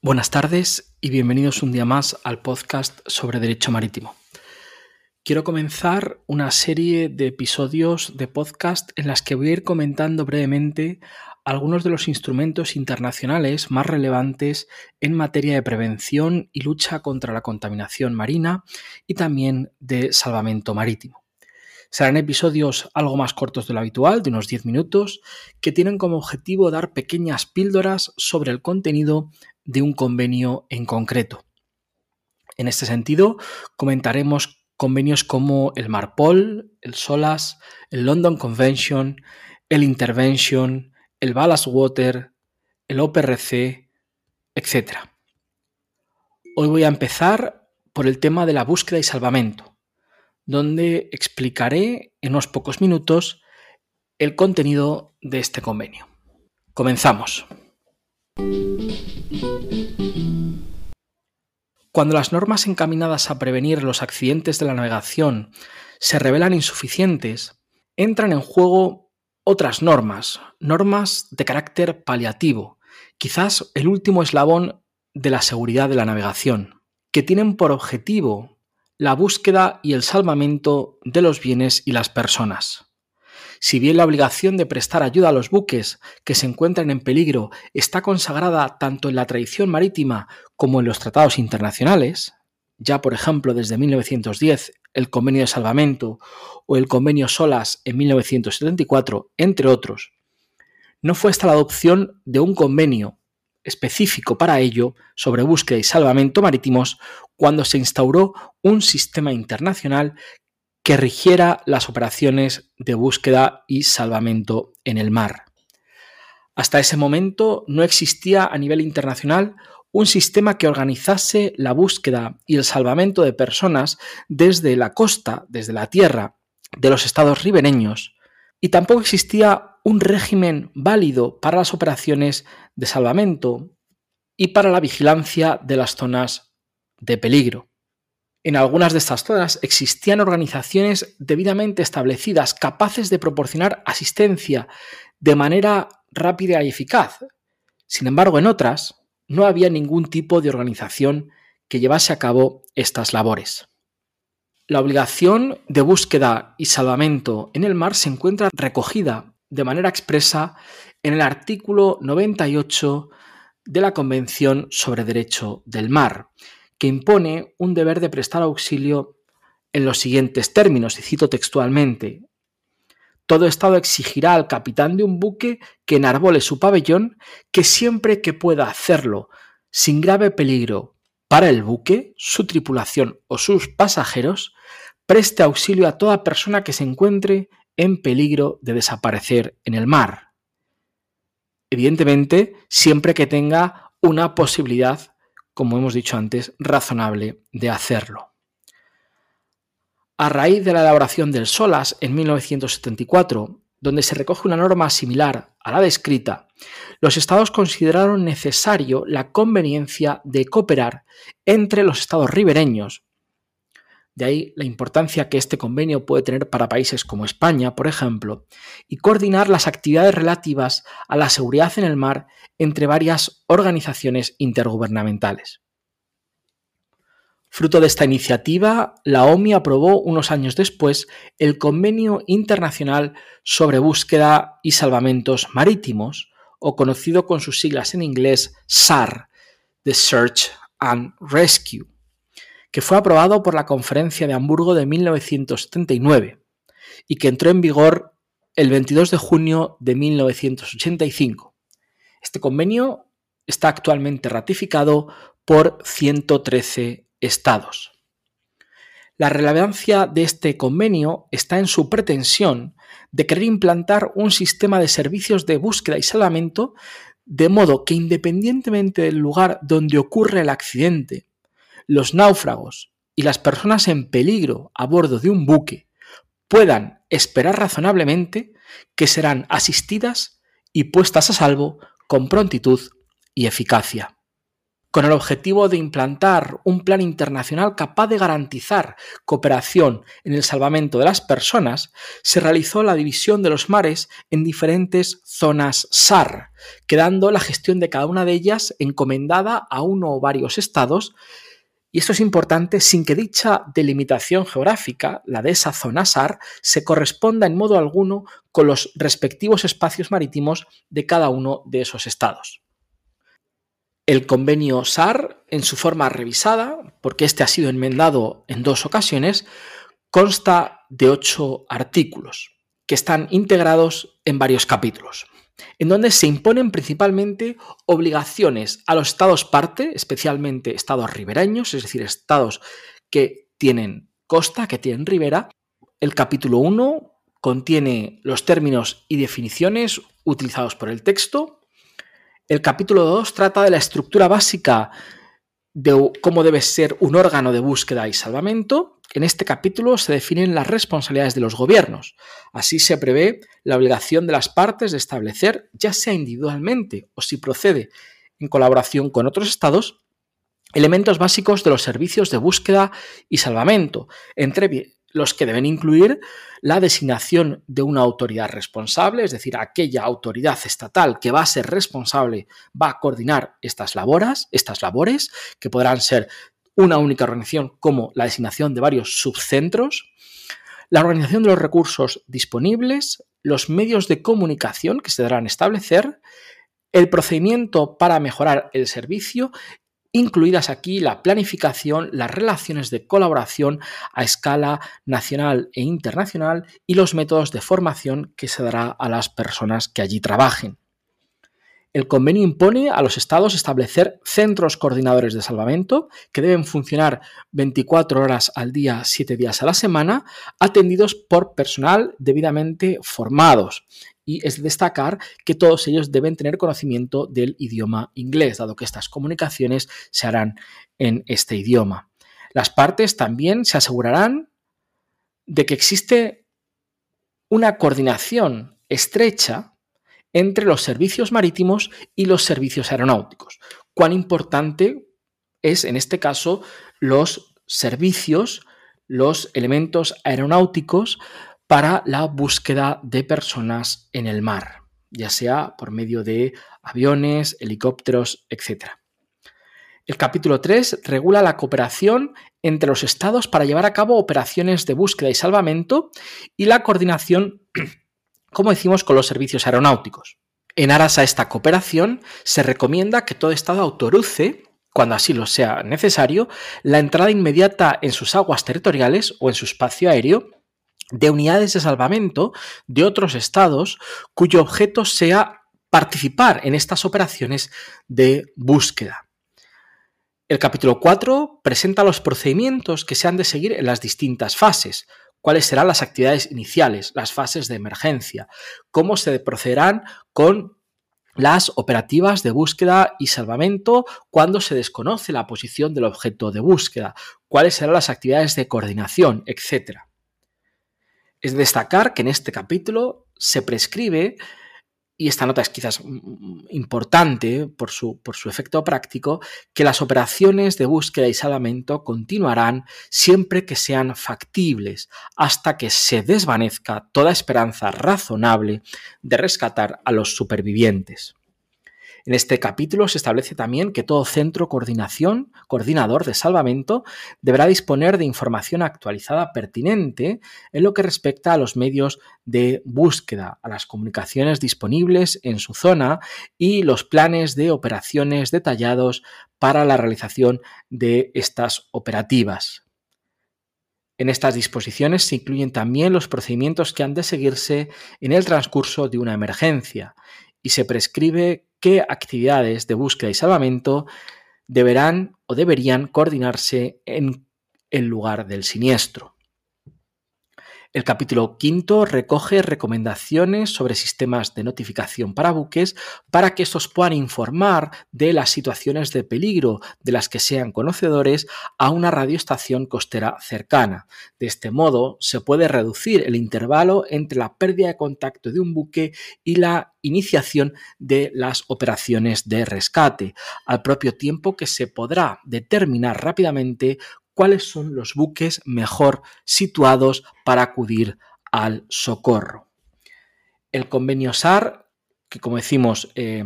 Buenas tardes y bienvenidos un día más al podcast sobre Derecho Marítimo. Quiero comenzar una serie de episodios de podcast en las que voy a ir comentando brevemente algunos de los instrumentos internacionales más relevantes en materia de prevención y lucha contra la contaminación marina y también de salvamento marítimo. Serán episodios algo más cortos de lo habitual, de unos 10 minutos, que tienen como objetivo dar pequeñas píldoras sobre el contenido de un convenio en concreto. En este sentido, comentaremos convenios como el MARPOL, el SOLAS, el London Convention, el Intervention, el Ballast Water, el OPRC, etc. Hoy voy a empezar por el tema de la búsqueda y salvamento, donde explicaré en unos pocos minutos el contenido de este convenio. Comenzamos. Cuando las normas encaminadas a prevenir los accidentes de la navegación se revelan insuficientes, entran en juego otras normas, normas de carácter paliativo, quizás el último eslabón de la seguridad de la navegación, que tienen por objetivo la búsqueda y el salvamento de los bienes y las personas. Si bien la obligación de prestar ayuda a los buques que se encuentran en peligro está consagrada tanto en la tradición marítima como en los tratados internacionales, ya por ejemplo desde 1910 el Convenio de Salvamento o el Convenio SOLAS en 1974, entre otros, no fue hasta la adopción de un convenio específico para ello sobre búsqueda y salvamento marítimos cuando se instauró un sistema internacional que rigiera las operaciones de búsqueda y salvamento en el mar. Hasta ese momento no existía a nivel internacional un sistema que organizase la búsqueda y el salvamento de personas desde la costa, desde la tierra de los estados ribereños, y tampoco existía un régimen válido para las operaciones de salvamento y para la vigilancia de las zonas de peligro. En algunas de estas zonas existían organizaciones debidamente establecidas capaces de proporcionar asistencia de manera rápida y eficaz. Sin embargo, en otras, no había ningún tipo de organización que llevase a cabo estas labores. La obligación de búsqueda y salvamento en el mar se encuentra recogida de manera expresa en el artículo 98 de la Convención sobre Derecho del Mar, que impone un deber de prestar auxilio en los siguientes términos, y cito textualmente, todo Estado exigirá al capitán de un buque que enarbole su pabellón que siempre que pueda hacerlo sin grave peligro para el buque, su tripulación o sus pasajeros, preste auxilio a toda persona que se encuentre en peligro de desaparecer en el mar. Evidentemente, siempre que tenga una posibilidad, como hemos dicho antes, razonable de hacerlo. A raíz de la elaboración del SOLAS en 1974, donde se recoge una norma similar a la descrita, los estados consideraron necesario la conveniencia de cooperar entre los estados ribereños. De ahí la importancia que este convenio puede tener para países como España, por ejemplo, y coordinar las actividades relativas a la seguridad en el mar entre varias organizaciones intergubernamentales. Fruto de esta iniciativa, la OMI aprobó unos años después el Convenio Internacional sobre Búsqueda y Salvamentos Marítimos, o conocido con sus siglas en inglés SAR, The Search and Rescue, que fue aprobado por la Conferencia de Hamburgo de 1979 y que entró en vigor el 22 de junio de 1985. Este convenio está actualmente ratificado por 113 estados. La relevancia de este convenio está en su pretensión de querer implantar un sistema de servicios de búsqueda y salvamento de modo que independientemente del lugar donde ocurre el accidente, los náufragos y las personas en peligro a bordo de un buque puedan esperar razonablemente que serán asistidas y puestas a salvo con prontitud y eficacia. Con el objetivo de implantar un plan internacional capaz de garantizar cooperación en el salvamento de las personas, se realizó la división de los mares en diferentes zonas SAR, quedando la gestión de cada una de ellas encomendada a uno o varios estados, y esto es importante sin que dicha delimitación geográfica, la de esa zona SAR, se corresponda en modo alguno con los respectivos espacios marítimos de cada uno de esos estados. El convenio SAR, en su forma revisada, porque este ha sido enmendado en dos ocasiones, consta de ocho artículos que están integrados en varios capítulos, en donde se imponen principalmente obligaciones a los estados parte, especialmente estados ribereños, es decir, estados que tienen costa, que tienen ribera. El capítulo 1 contiene los términos y definiciones utilizados por el texto, el capítulo 2 trata de la estructura básica de cómo debe ser un órgano de búsqueda y salvamento. En este capítulo se definen las responsabilidades de los gobiernos. Así se prevé la obligación de las partes de establecer, ya sea individualmente o si procede en colaboración con otros estados, elementos básicos de los servicios de búsqueda y salvamento, entre los que deben incluir la designación de una autoridad responsable, es decir, aquella autoridad estatal que va a ser responsable, va a coordinar estas labores, estas labores, que podrán ser una única organización como la designación de varios subcentros, la organización de los recursos disponibles, los medios de comunicación que se deberán establecer, el procedimiento para mejorar el servicio incluidas aquí la planificación, las relaciones de colaboración a escala nacional e internacional y los métodos de formación que se dará a las personas que allí trabajen. El convenio impone a los estados establecer centros coordinadores de salvamento que deben funcionar 24 horas al día, 7 días a la semana, atendidos por personal debidamente formados y es de destacar que todos ellos deben tener conocimiento del idioma inglés, dado que estas comunicaciones se harán en este idioma. Las partes también se asegurarán de que existe una coordinación estrecha entre los servicios marítimos y los servicios aeronáuticos. Cuán importante es en este caso los servicios, los elementos aeronáuticos para la búsqueda de personas en el mar, ya sea por medio de aviones, helicópteros, etc. El capítulo 3 regula la cooperación entre los estados para llevar a cabo operaciones de búsqueda y salvamento y la coordinación, como decimos, con los servicios aeronáuticos. En aras a esta cooperación, se recomienda que todo estado autorice cuando así lo sea necesario, la entrada inmediata en sus aguas territoriales o en su espacio aéreo de unidades de salvamento de otros estados cuyo objeto sea participar en estas operaciones de búsqueda. El capítulo 4 presenta los procedimientos que se han de seguir en las distintas fases, cuáles serán las actividades iniciales, las fases de emergencia, cómo se procederán con las operativas de búsqueda y salvamento cuando se desconoce la posición del objeto de búsqueda, cuáles serán las actividades de coordinación, etc. Es destacar que en este capítulo se prescribe, y esta nota es quizás importante por su, por su efecto práctico, que las operaciones de búsqueda y salvamento continuarán siempre que sean factibles, hasta que se desvanezca toda esperanza razonable de rescatar a los supervivientes. En este capítulo se establece también que todo centro coordinación, coordinador de salvamento deberá disponer de información actualizada pertinente en lo que respecta a los medios de búsqueda, a las comunicaciones disponibles en su zona y los planes de operaciones detallados para la realización de estas operativas. En estas disposiciones se incluyen también los procedimientos que han de seguirse en el transcurso de una emergencia y se prescribe qué actividades de búsqueda y salvamento deberán o deberían coordinarse en el lugar del siniestro. El capítulo quinto recoge recomendaciones sobre sistemas de notificación para buques para que estos puedan informar de las situaciones de peligro de las que sean conocedores a una radioestación costera cercana. De este modo se puede reducir el intervalo entre la pérdida de contacto de un buque y la iniciación de las operaciones de rescate, al propio tiempo que se podrá determinar rápidamente cuáles son los buques mejor situados para acudir al socorro. El convenio SAR, que como decimos eh,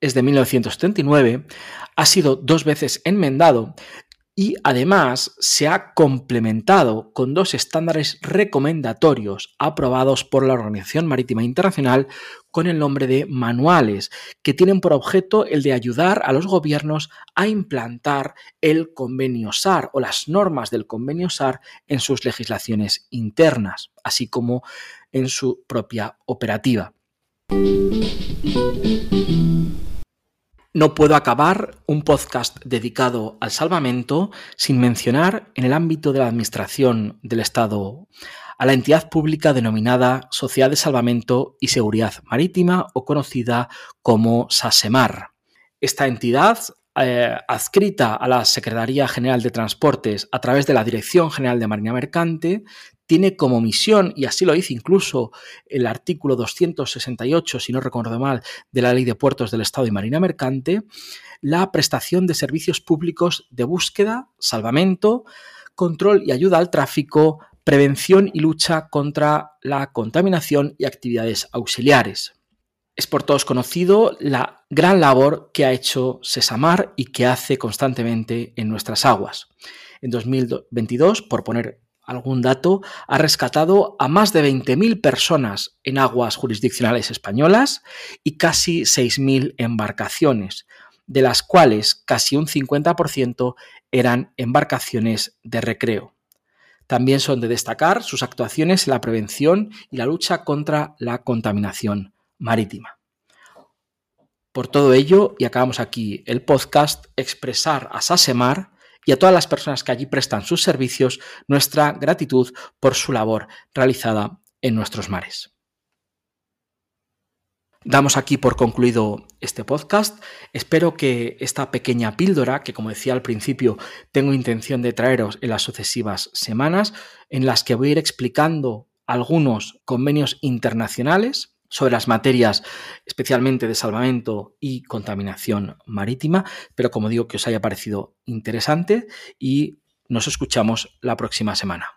es de 1939, ha sido dos veces enmendado y además se ha complementado con dos estándares recomendatorios aprobados por la Organización Marítima Internacional con el nombre de manuales, que tienen por objeto el de ayudar a los gobiernos a implantar el convenio SAR o las normas del convenio SAR en sus legislaciones internas, así como en su propia operativa. No puedo acabar un podcast dedicado al salvamento sin mencionar en el ámbito de la Administración del Estado a la entidad pública denominada Sociedad de Salvamento y Seguridad Marítima o conocida como SASEMAR. Esta entidad eh, adscrita a la Secretaría General de Transportes a través de la Dirección General de Marina Mercante, tiene como misión, y así lo dice incluso el artículo 268, si no recuerdo mal, de la Ley de Puertos del Estado y Marina Mercante, la prestación de servicios públicos de búsqueda, salvamento, control y ayuda al tráfico, prevención y lucha contra la contaminación y actividades auxiliares. Es por todos conocido la gran labor que ha hecho Sesamar y que hace constantemente en nuestras aguas. En 2022, por poner algún dato, ha rescatado a más de 20.000 personas en aguas jurisdiccionales españolas y casi 6.000 embarcaciones, de las cuales casi un 50% eran embarcaciones de recreo. También son de destacar sus actuaciones en la prevención y la lucha contra la contaminación marítima. Por todo ello, y acabamos aquí el podcast, expresar a Sasemar y a todas las personas que allí prestan sus servicios nuestra gratitud por su labor realizada en nuestros mares. Damos aquí por concluido este podcast. Espero que esta pequeña píldora, que como decía al principio, tengo intención de traeros en las sucesivas semanas, en las que voy a ir explicando algunos convenios internacionales sobre las materias especialmente de salvamento y contaminación marítima, pero como digo que os haya parecido interesante y nos escuchamos la próxima semana.